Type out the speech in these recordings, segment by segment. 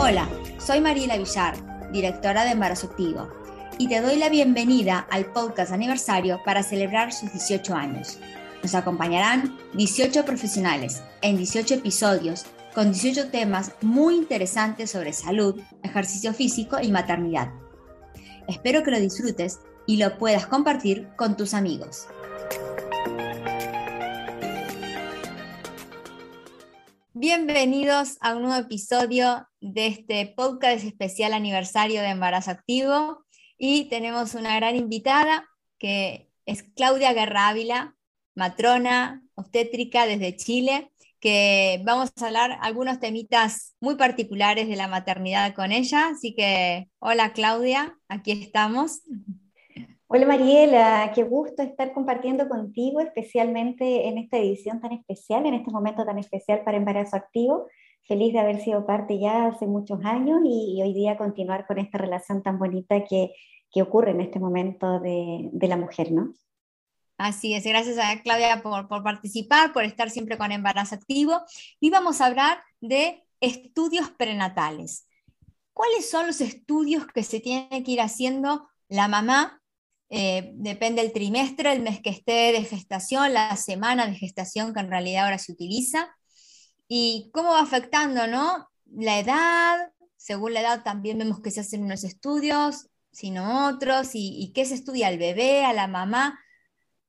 Hola, soy Mariela Villar, directora de Embarazo Activo, y te doy la bienvenida al podcast aniversario para celebrar sus 18 años. Nos acompañarán 18 profesionales en 18 episodios con 18 temas muy interesantes sobre salud, ejercicio físico y maternidad. Espero que lo disfrutes y lo puedas compartir con tus amigos. Bienvenidos a un nuevo episodio de este podcast especial aniversario de Embarazo Activo y tenemos una gran invitada que es Claudia Guerra Ávila, matrona obstétrica desde Chile, que vamos a hablar algunos temitas muy particulares de la maternidad con ella. Así que, hola Claudia, aquí estamos. Hola Mariela, qué gusto estar compartiendo contigo, especialmente en esta edición tan especial, en este momento tan especial para embarazo activo. Feliz de haber sido parte ya hace muchos años y, hoy día continuar con esta relación tan bonita que, que ocurre en este momento de, de, la mujer, ¿no? Así es, gracias a Claudia por, por participar, por estar siempre con embarazo activo. Y vamos a hablar de estudios prenatales. ¿Cuáles son los estudios que se tiene que ir haciendo la mamá eh, depende el trimestre, el mes que esté de gestación, la semana de gestación que en realidad ahora se utiliza, y cómo va afectando, ¿no? La edad, según la edad también vemos que se hacen unos estudios, sino otros, y, qué se estudia al bebé, a la mamá.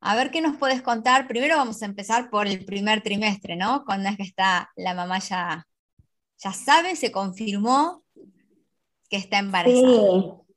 A ver qué nos puedes contar. Primero vamos a empezar por el primer trimestre, ¿no? Cuando es que está la mamá ya, ya sabe, se confirmó que está embarazada. Sí,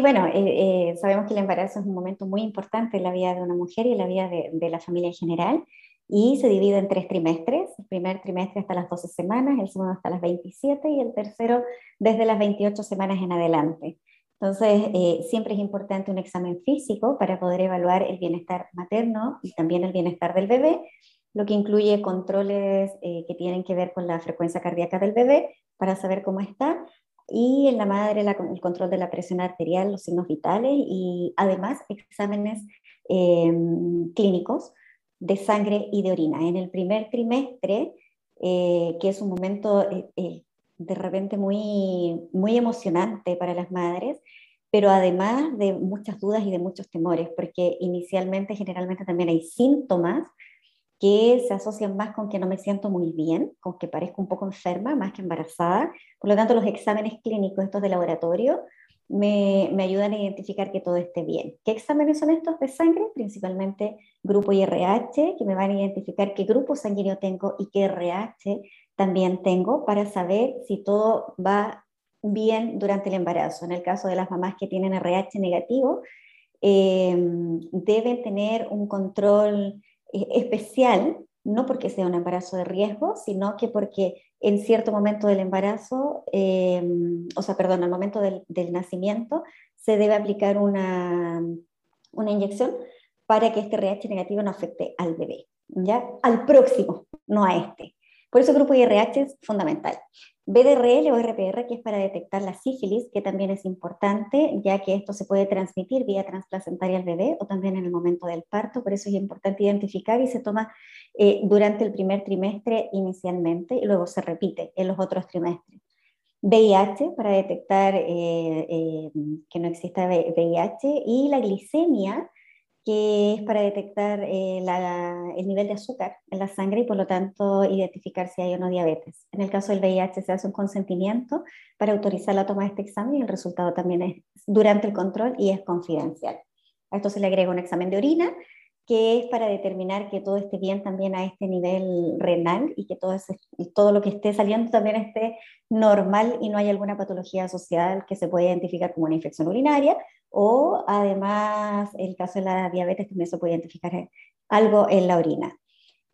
bueno, eh, eh, sabemos que el embarazo es un momento muy importante en la vida de una mujer y en la vida de, la familia en general y se divide en tres trimestres. El primer trimestre hasta las 12 semanas, el segundo hasta las 27 y el tercero desde las 28 semanas en adelante. Entonces, eh, siempre es importante un examen físico para poder evaluar el bienestar materno y también el bienestar del bebé, lo que incluye controles que tienen que ver con la frecuencia cardíaca del bebé para saber cómo está, y en la madre el control de la presión arterial, los signos vitales y además exámenes em, clínicos de sangre y de orina. En el primer trimestre, eh, que es un momento eh, eh, de repente muy, muy emocionante para las madres, pero además de muchas dudas y de muchos temores, porque inicialmente generalmente también hay síntomas que se asocian más con que no me siento muy bien, con que parezco un poco enferma, más que embarazada. Por lo tanto, los exámenes clínicos, estos de laboratorio, me, me, ayudan a identificar que todo esté bien. ¿Qué exámenes son estos de sangre? Principalmente grupo IRH, que me van a identificar qué grupo sanguíneo tengo y qué RH también tengo para saber si todo va bien durante el embarazo. En el caso de las mamás que tienen RH negativo, eh, deben tener un control especial, no porque sea un embarazo de riesgo, sino que porque en cierto momento del embarazo, eh, o sea, perdón, al momento del, nacimiento, se debe aplicar una, una inyección para que este RH negativo no afecte al bebé, ¿ya? Al próximo, no a este. Por eso el grupo IRH es fundamental. BDRL o RPR, que es para detectar la sífilis, que también es importante, ya que esto se puede transmitir vía transplacentaria al bebé o también en el momento del parto, por eso es importante identificar y se toma eh, durante el primer trimestre inicialmente y luego se repite en los otros trimestres. VIH para detectar eh, eh, que no exista VIH y la glicemia que es para detectar eh, el nivel de azúcar en la sangre y por lo tanto identificar si hay o no diabetes. En el caso del VIH se hace un consentimiento para autorizar la toma de este examen y el resultado también es durante el control y es confidencial. A esto se le agrega un examen de orina que es para determinar que todo esté bien también a este nivel renal y que todo, todo lo que esté saliendo también esté normal y no hay alguna patología social que se pueda identificar como una infección urinaria o además el caso de la diabetes también se puede identificar algo en la orina.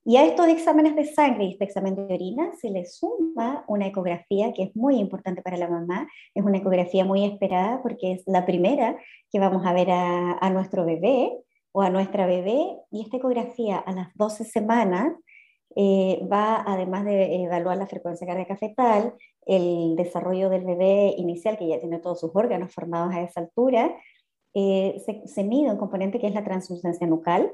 Y a estos exámenes de sangre y este examen de orina se le suma una ecografía que es muy importante para la mamá. Es una ecografía muy esperada porque es la primera que vamos a ver a, a nuestro bebé o a nuestra bebé y esta ecografía a las 12 semanas eh, va, además de evaluar la frecuencia cardíaca fetal, el desarrollo del bebé inicial, que ya tiene todos sus órganos formados a esa altura, eh, se, mide un componente que es la translucencia nucal,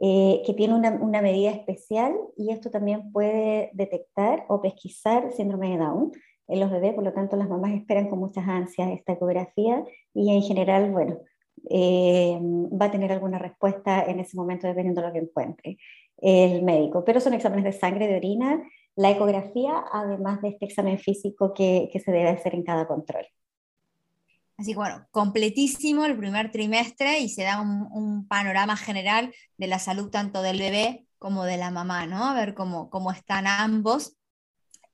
eh, que tiene una, una, medida especial y esto también puede detectar o pesquisar síndrome de Down, en los bebés, por lo tanto las mamás esperan con muchas ansias esta ecografía y en general, bueno, eh, va a tener alguna respuesta en ese momento dependiendo de lo que encuentre el médico. Pero son exámenes de sangre, de orina, la ecografía, además de este examen físico que, que se debe hacer en cada control. Así que bueno, completísimo el primer trimestre y se da un, panorama general de la salud tanto del bebé como de la mamá, ¿no? A ver cómo, cómo están ambos.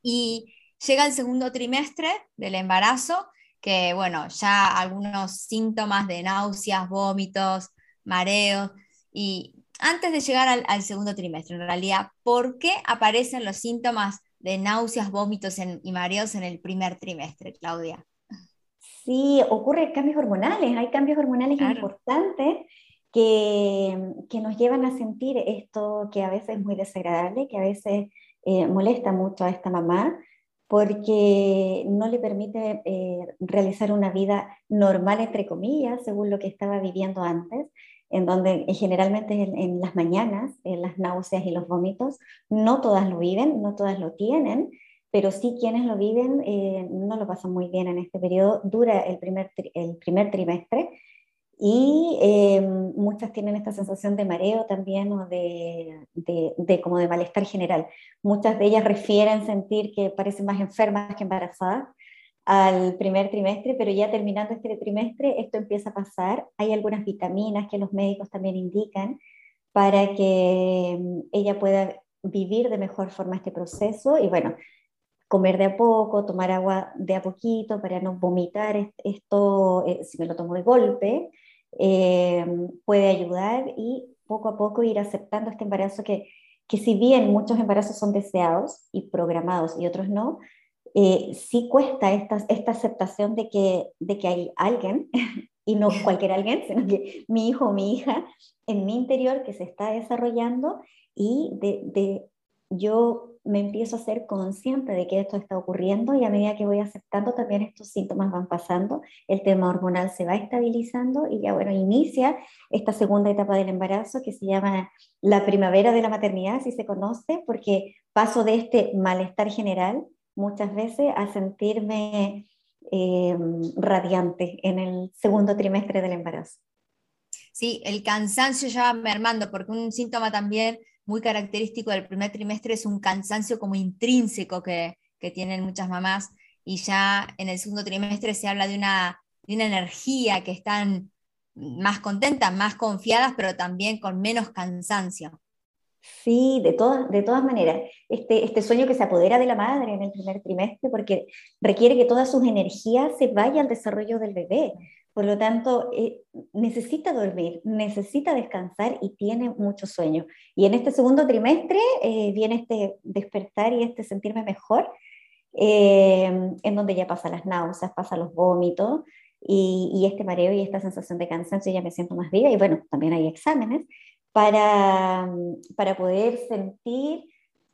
Y llega el segundo trimestre del embarazo, que bueno, ya algunos síntomas de náuseas, vómitos, mareos. Y antes de llegar al, segundo trimestre, en realidad, ¿por qué aparecen los síntomas de náuseas, vómitos y mareos en el primer trimestre, Claudia? Sí, ocurren cambios hormonales, hay cambios hormonales importantes que, que, nos llevan a sentir esto que a veces es muy desagradable, que a veces eh, molesta mucho a esta mamá, porque no le permite eh, realizar una vida normal, entre comillas, según lo que estaba viviendo antes, en donde eh, generalmente en, en las mañanas, en las náuseas y los vómitos, no todas lo viven, no todas lo tienen, pero sí quienes lo viven eh, no lo pasan muy bien en este periodo. Dura el primer, el primer trimestre y eh, muchas tienen esta sensación de mareo también o de, de, como de malestar general. Muchas de ellas refieren sentir que parecen más enfermas que embarazadas al primer trimestre, pero ya terminando este trimestre esto empieza a pasar. Hay algunas vitaminas que los médicos también indican para que mm, ella pueda vivir de mejor forma este proceso y bueno, comer de a poco, tomar agua de a poquito para no vomitar esto, eh, si me lo tomo de golpe, eh, puede ayudar y poco a poco ir aceptando este embarazo que, que si bien muchos embarazos son deseados y programados y otros no, eh, sí cuesta esta, esta aceptación de que, de que hay alguien, y no cualquier alguien, sino que mi hijo o mi hija en mi interior que se está desarrollando y de, de yo me empiezo a ser consciente de que esto está ocurriendo y a medida que voy aceptando también estos síntomas van pasando, el tema hormonal se va estabilizando y ya bueno, inicia esta segunda etapa del embarazo que se llama la primavera de la maternidad, si se conoce, porque paso de este malestar general muchas veces a sentirme eh, radiante en el segundo trimestre del embarazo. Sí, el cansancio ya mermando, porque un síntoma también muy característico del primer trimestre es un cansancio como intrínseco que, tienen muchas mamás y ya en el segundo trimestre se habla de una, una energía que están más contentas, más confiadas, pero también con menos cansancio. Sí, de todas, de todas maneras. Este, este sueño que se apodera de la madre en el primer trimestre porque requiere que todas sus energías se vayan al desarrollo del bebé. Por lo tanto, eh, necesita dormir, necesita descansar y tiene mucho sueño. Y en este segundo trimestre eh, viene este despertar y este sentirme mejor, eh, en donde ya pasa las náuseas, pasa los vómitos y, este mareo y esta sensación de cansancio, ya me siento más viva. Y bueno, también hay exámenes para, para poder sentir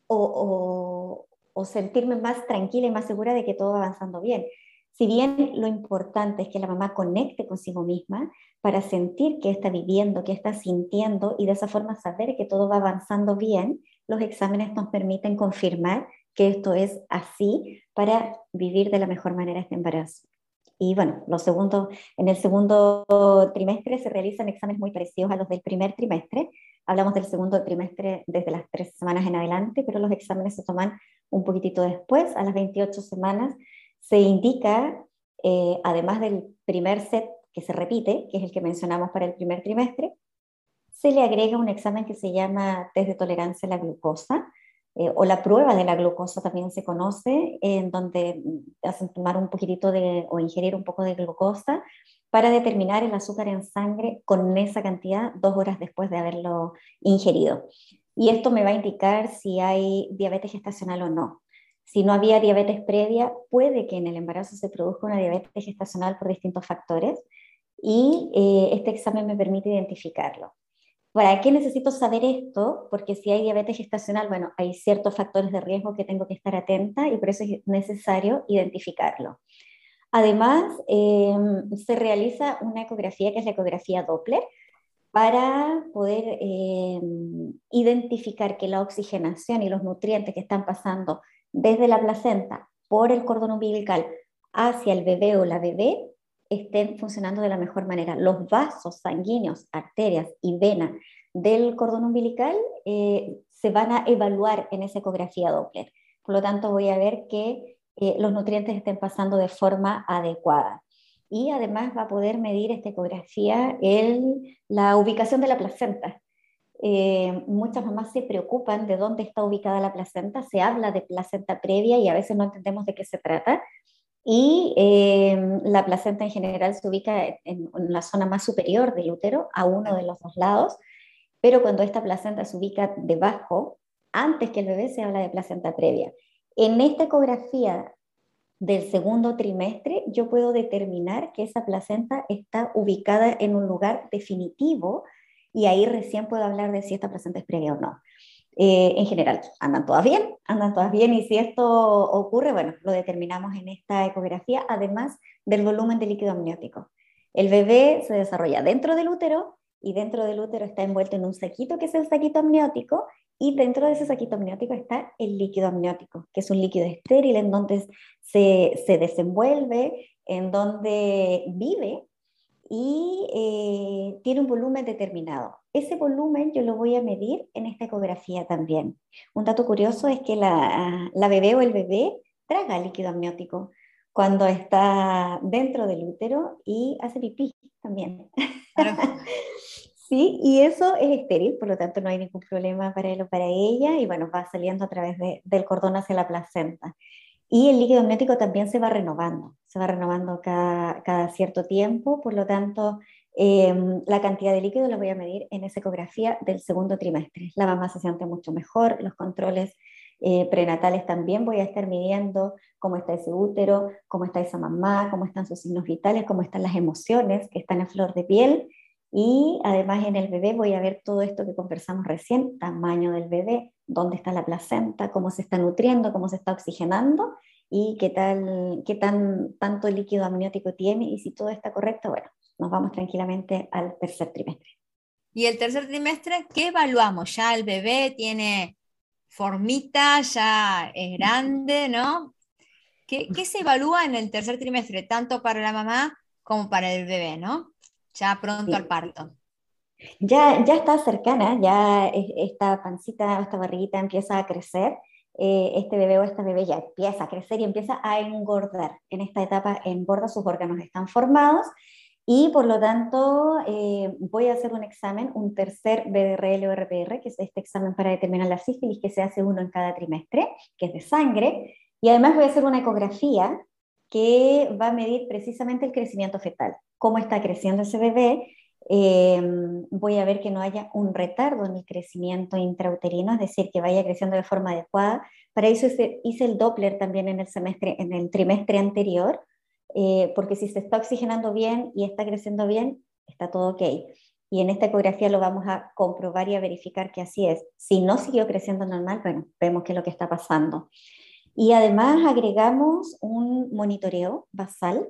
o, o sentirme más tranquila y más segura de que todo va avanzando bien. Si bien lo importante es que la mamá conecte consigo misma para sentir que está viviendo, que está sintiendo y de esa forma saber que todo va avanzando bien, los exámenes nos permiten confirmar que esto es así para vivir de la mejor manera este embarazo. Y bueno, lo segundo, en el segundo trimestre se realizan exámenes muy parecidos a los del primer trimestre. Hablamos del segundo trimestre desde las tres semanas en adelante, pero los exámenes se toman un poquitito después, a las 28 semanas, se indica, eh, además del primer set que se repite, que es el que mencionamos para el primer trimestre, se le agrega un examen que se llama test de tolerancia a la glucosa, eh, o la prueba de la glucosa también se conoce, en donde hacen tomar un poquitito de, o ingerir un poco de glucosa para determinar el azúcar en sangre con esa cantidad dos horas después de haberlo ingerido. Y esto me va a indicar si hay diabetes gestacional o no. Si no había diabetes previa, puede que en el embarazo se produzca una diabetes gestacional por distintos factores y eh, este examen me permite identificarlo. ¿Para qué necesito saber esto? Porque si hay diabetes gestacional, bueno, hay ciertos factores de riesgo que tengo que estar atenta y por eso es necesario identificarlo. Además, em, se realiza una ecografía que es la ecografía Doppler para poder em, identificar que la oxigenación y los nutrientes que están pasando desde la placenta por el cordón umbilical hacia el bebé o la bebé estén funcionando de la mejor manera. Los vasos sanguíneos, arterias y venas del cordón umbilical eh, se van a evaluar en esa ecografía Doppler. Por lo tanto, voy a ver que eh, los nutrientes estén pasando de forma adecuada. Y además va a poder medir esta ecografía el, la ubicación de la placenta. Eh, muchas mamás se preocupan de dónde está ubicada la placenta, se habla de placenta previa y a veces no entendemos de qué se trata. Y eh, la placenta en general se ubica en, en, la zona más superior del útero, a uno de los dos lados, pero cuando esta placenta se ubica debajo, antes que el bebé se habla de placenta previa. En esta ecografía del segundo trimestre, yo puedo determinar que esa placenta está ubicada en un lugar definitivo y ahí recién puedo hablar de si esta placenta es previa o no. Eh, en general, andan todas bien, andan todas bien y si esto ocurre, bueno, lo determinamos en esta ecografía, además del volumen de líquido amniótico. El bebé se desarrolla dentro del útero y dentro del útero está envuelto en un saquito que es el saquito amniótico y dentro de ese saquito amniótico está el líquido amniótico, que es un líquido estéril en donde se, se desenvuelve, en donde vive y eh, tiene un volumen determinado. Ese volumen yo lo voy a medir en esta ecografía también. Un dato curioso es que la, la bebé o el bebé traga líquido amniótico cuando está dentro del útero y hace pipí también. Sí, y eso es estéril, por lo tanto no hay ningún problema para él o para ella, y bueno, va saliendo a través del cordón hacia la placenta. Y el líquido amniótico también se va renovando, se va renovando cada, cada cierto tiempo, por lo tanto, em, la cantidad de líquido la voy a medir en esa ecografía del segundo trimestre. La mamá se siente mucho mejor, los controles eh, prenatales también voy a estar midiendo cómo está ese útero, cómo está esa mamá, cómo están sus signos vitales, cómo están las emociones que están en flor de piel y además en el bebé voy a ver todo esto que conversamos recién, tamaño del bebé, dónde está la placenta, cómo se está nutriendo, cómo se está oxigenando y qué tal, qué tan tanto líquido amniótico tiene y si todo está correcto, bueno, nos vamos tranquilamente al tercer trimestre. Y el tercer trimestre, ¿qué evaluamos? Ya el bebé tiene formita, ya es grande, ¿no? ¿Qué, qué se evalúa en el tercer trimestre, tanto para la mamá como para el bebé, ¿no? ya pronto al parto. Ya, ya está cercana, ya esta pancita, esta barriguita empieza a crecer, eh, este bebé o esta bebé ya empieza a crecer y empieza a engordar. En esta etapa engorda, sus órganos están formados y por lo tanto eh, voy a hacer un examen, un tercer BDRL o RPR, que es este examen para determinar la sífilis que se hace uno en cada trimestre, que es de sangre, y además voy a hacer una ecografía que va a medir precisamente el crecimiento fetal cómo está creciendo ese bebé, eh, voy a ver que no haya un retardo en el crecimiento intrauterino, es decir, que vaya creciendo de forma adecuada. Para eso hice, el Doppler también en el, semestre, en el trimestre anterior, eh, porque si se está oxigenando bien y está creciendo bien, está todo ok. Y en esta ecografía lo vamos a comprobar y a verificar que así es. Si no siguió creciendo normal, bueno, vemos qué es lo que está pasando. Y además agregamos un monitoreo basal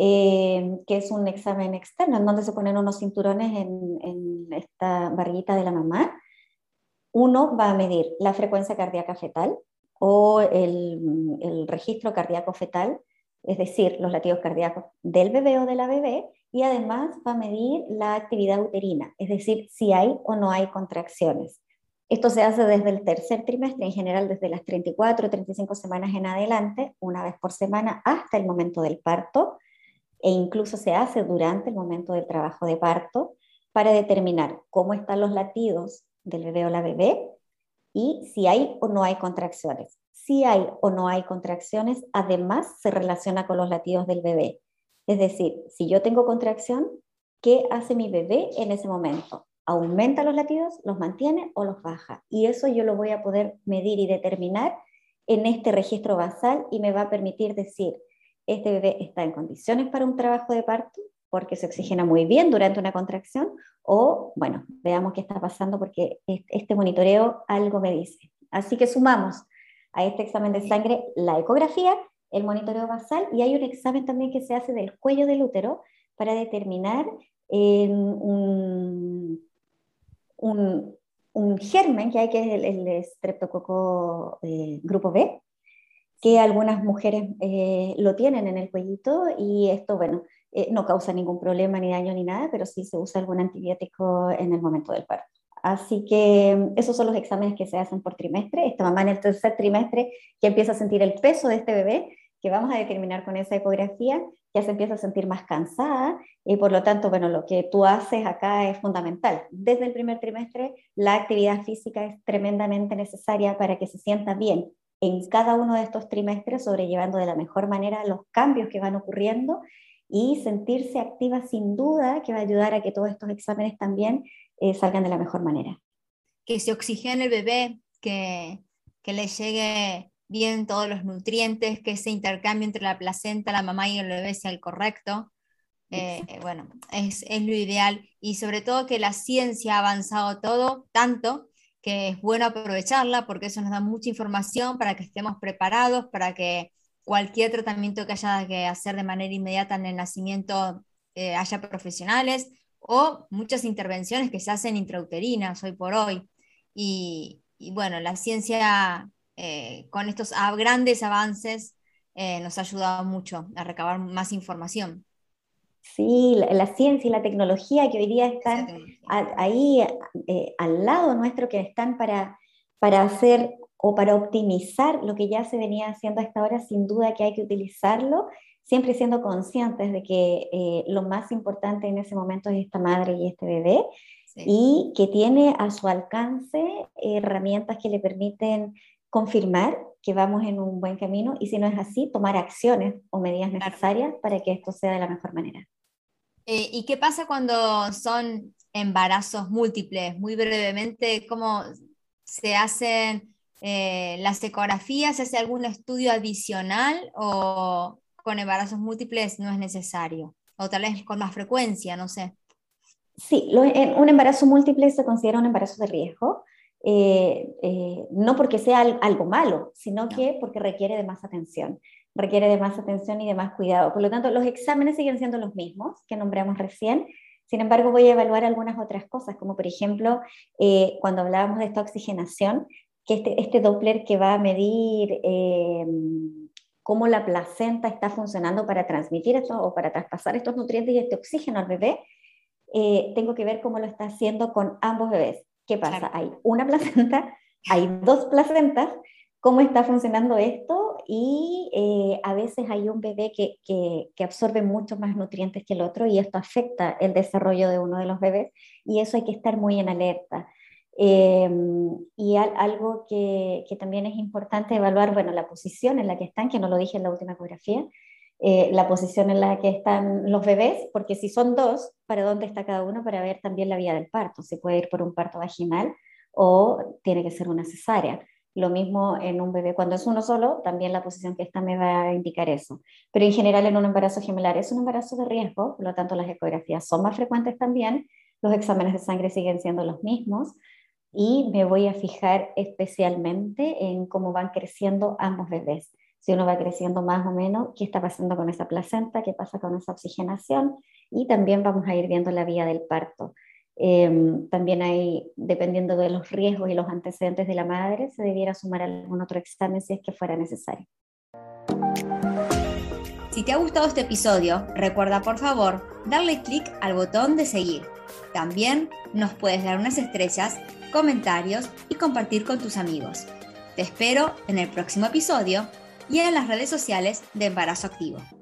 eh, que es un examen externo, en donde se ponen unos cinturones en, esta barriguita de la mamá. Uno va a medir la frecuencia cardíaca fetal o el, el registro cardíaco fetal, es decir, los latidos cardíacos del bebé o de la bebé, y además va a medir la actividad uterina, es decir, si hay o no hay contracciones. Esto se hace desde el tercer trimestre, en general desde las 34 o 35 semanas en adelante, una vez por semana hasta el momento del parto e incluso se hace durante el momento del trabajo de parto para determinar cómo están los latidos del bebé o la bebé y si hay o no hay contracciones. Si hay o no hay contracciones, además se relaciona con los latidos del bebé. Es decir, si yo tengo contracción, ¿qué hace mi bebé en ese momento? ¿Aumenta los latidos, los mantiene o los baja? Y eso yo lo voy a poder medir y determinar en este registro basal y me va a permitir decir, este bebé está en condiciones para un trabajo de parto porque se oxigena muy bien durante una contracción o, bueno, veamos qué está pasando porque este monitoreo algo me dice. Así que sumamos a este examen de sangre la ecografía, el monitoreo basal y hay un examen también que se hace del cuello del útero para determinar un, un, germen que hay que es el, el streptococo eh, grupo B, que algunas mujeres eh, lo tienen en el cuellito y esto, bueno, eh, no causa ningún problema ni daño ni nada, pero sí se usa algún antibiótico en el momento del parto. Así que mm, esos son los exámenes que se hacen por trimestre. Esta mamá en el tercer trimestre ya empieza a sentir el peso de este bebé, que vamos a determinar con esa ecografía, ya se empieza a sentir más cansada y por lo tanto, bueno, lo que tú haces acá es fundamental. Desde el primer trimestre, la actividad física es tremendamente necesaria para que se sienta bien en cada uno de estos trimestres, sobrellevando de la mejor manera los cambios que van ocurriendo y sentirse activa sin duda que va a ayudar a que todos estos exámenes también eh, salgan de la mejor manera. Que se oxigene el bebé, que, que le llegue bien todos los nutrientes, que ese intercambio entre la placenta, la mamá y el bebé sea el correcto. Eh, bueno, es, es, lo ideal y sobre todo que la ciencia ha avanzado todo tanto que es bueno aprovecharla porque eso nos da mucha información para que estemos preparados, para que cualquier tratamiento que haya que hacer de manera inmediata en el nacimiento eh, haya profesionales o muchas intervenciones que se hacen intrauterinas hoy por hoy. Y, bueno, la ciencia eh, con estos grandes avances eh, nos ha ayudado mucho a recabar más información. Sí, la, ciencia y la tecnología que hoy día están ahí al lado nuestro, que están para, para hacer o para optimizar lo que ya se venía haciendo hasta ahora, sin duda que hay que utilizarlo, siempre siendo conscientes de que eh, lo más importante en ese momento es esta madre y este bebé, y que tiene a su alcance herramientas que le permiten confirmar que vamos en un buen camino y si no es así, tomar acciones o medidas necesarias para que esto sea de la mejor manera. Eh, ¿Y qué pasa cuando son embarazos múltiples? Muy brevemente, ¿cómo se hacen eh, las ecografías, ¿se hace algún estudio adicional o con embarazos múltiples no es necesario? O tal vez con más frecuencia, no sé. Sí, un embarazo múltiple se considera un embarazo de riesgo, eh, eh, no porque sea algo malo, sino que porque requiere de más atención, requiere de más atención y de más cuidado. Por lo tanto, los exámenes siguen siendo los mismos que nombramos recién, sin embargo, voy a evaluar algunas otras cosas, como por ejemplo, cuando hablábamos de esta oxigenación, que este, este Doppler que va a medir eh, cómo la placenta está funcionando para transmitir esto o para traspasar estos nutrientes y este oxígeno al bebé, eh, tengo que ver cómo lo está haciendo con ambos bebés. ¿Qué pasa? Hay una placenta, hay dos placentas, cómo está funcionando esto y eh, a veces hay un bebé que, que, que, absorbe mucho más nutrientes que el otro y esto afecta el desarrollo de uno de los bebés y eso hay que estar muy en alerta. Em, y algo que, que, también es importante evaluar, bueno, la posición en la que están, que no lo dije en la última ecografía, eh, la posición en la que están los bebés, porque si son dos, ¿para dónde está cada uno? Para ver también la vía del parto. Se puede ir por un parto vaginal o tiene que ser una cesárea. Lo mismo en un bebé, cuando es uno solo, también la posición que está me va a indicar eso. Pero en general en un embarazo gemelar es un embarazo de riesgo, por lo tanto las ecografías son más frecuentes también, los exámenes de sangre siguen siendo los mismos, y me voy a fijar especialmente en cómo van creciendo ambos bebés. Si uno va creciendo más o menos, qué está pasando con esa placenta, qué pasa con esa oxigenación y también vamos a ir viendo la vía del parto. Em, también hay, dependiendo de los riesgos y los antecedentes de la madre, se debiera sumar algún otro examen si es que fuera necesario. Si te ha gustado este episodio, recuerda por favor darle clic al botón de seguir. También nos puedes dar unas estrellas comentarios y compartir con tus amigos. Te espero en el próximo episodio y en las redes sociales de Embarazo Activo.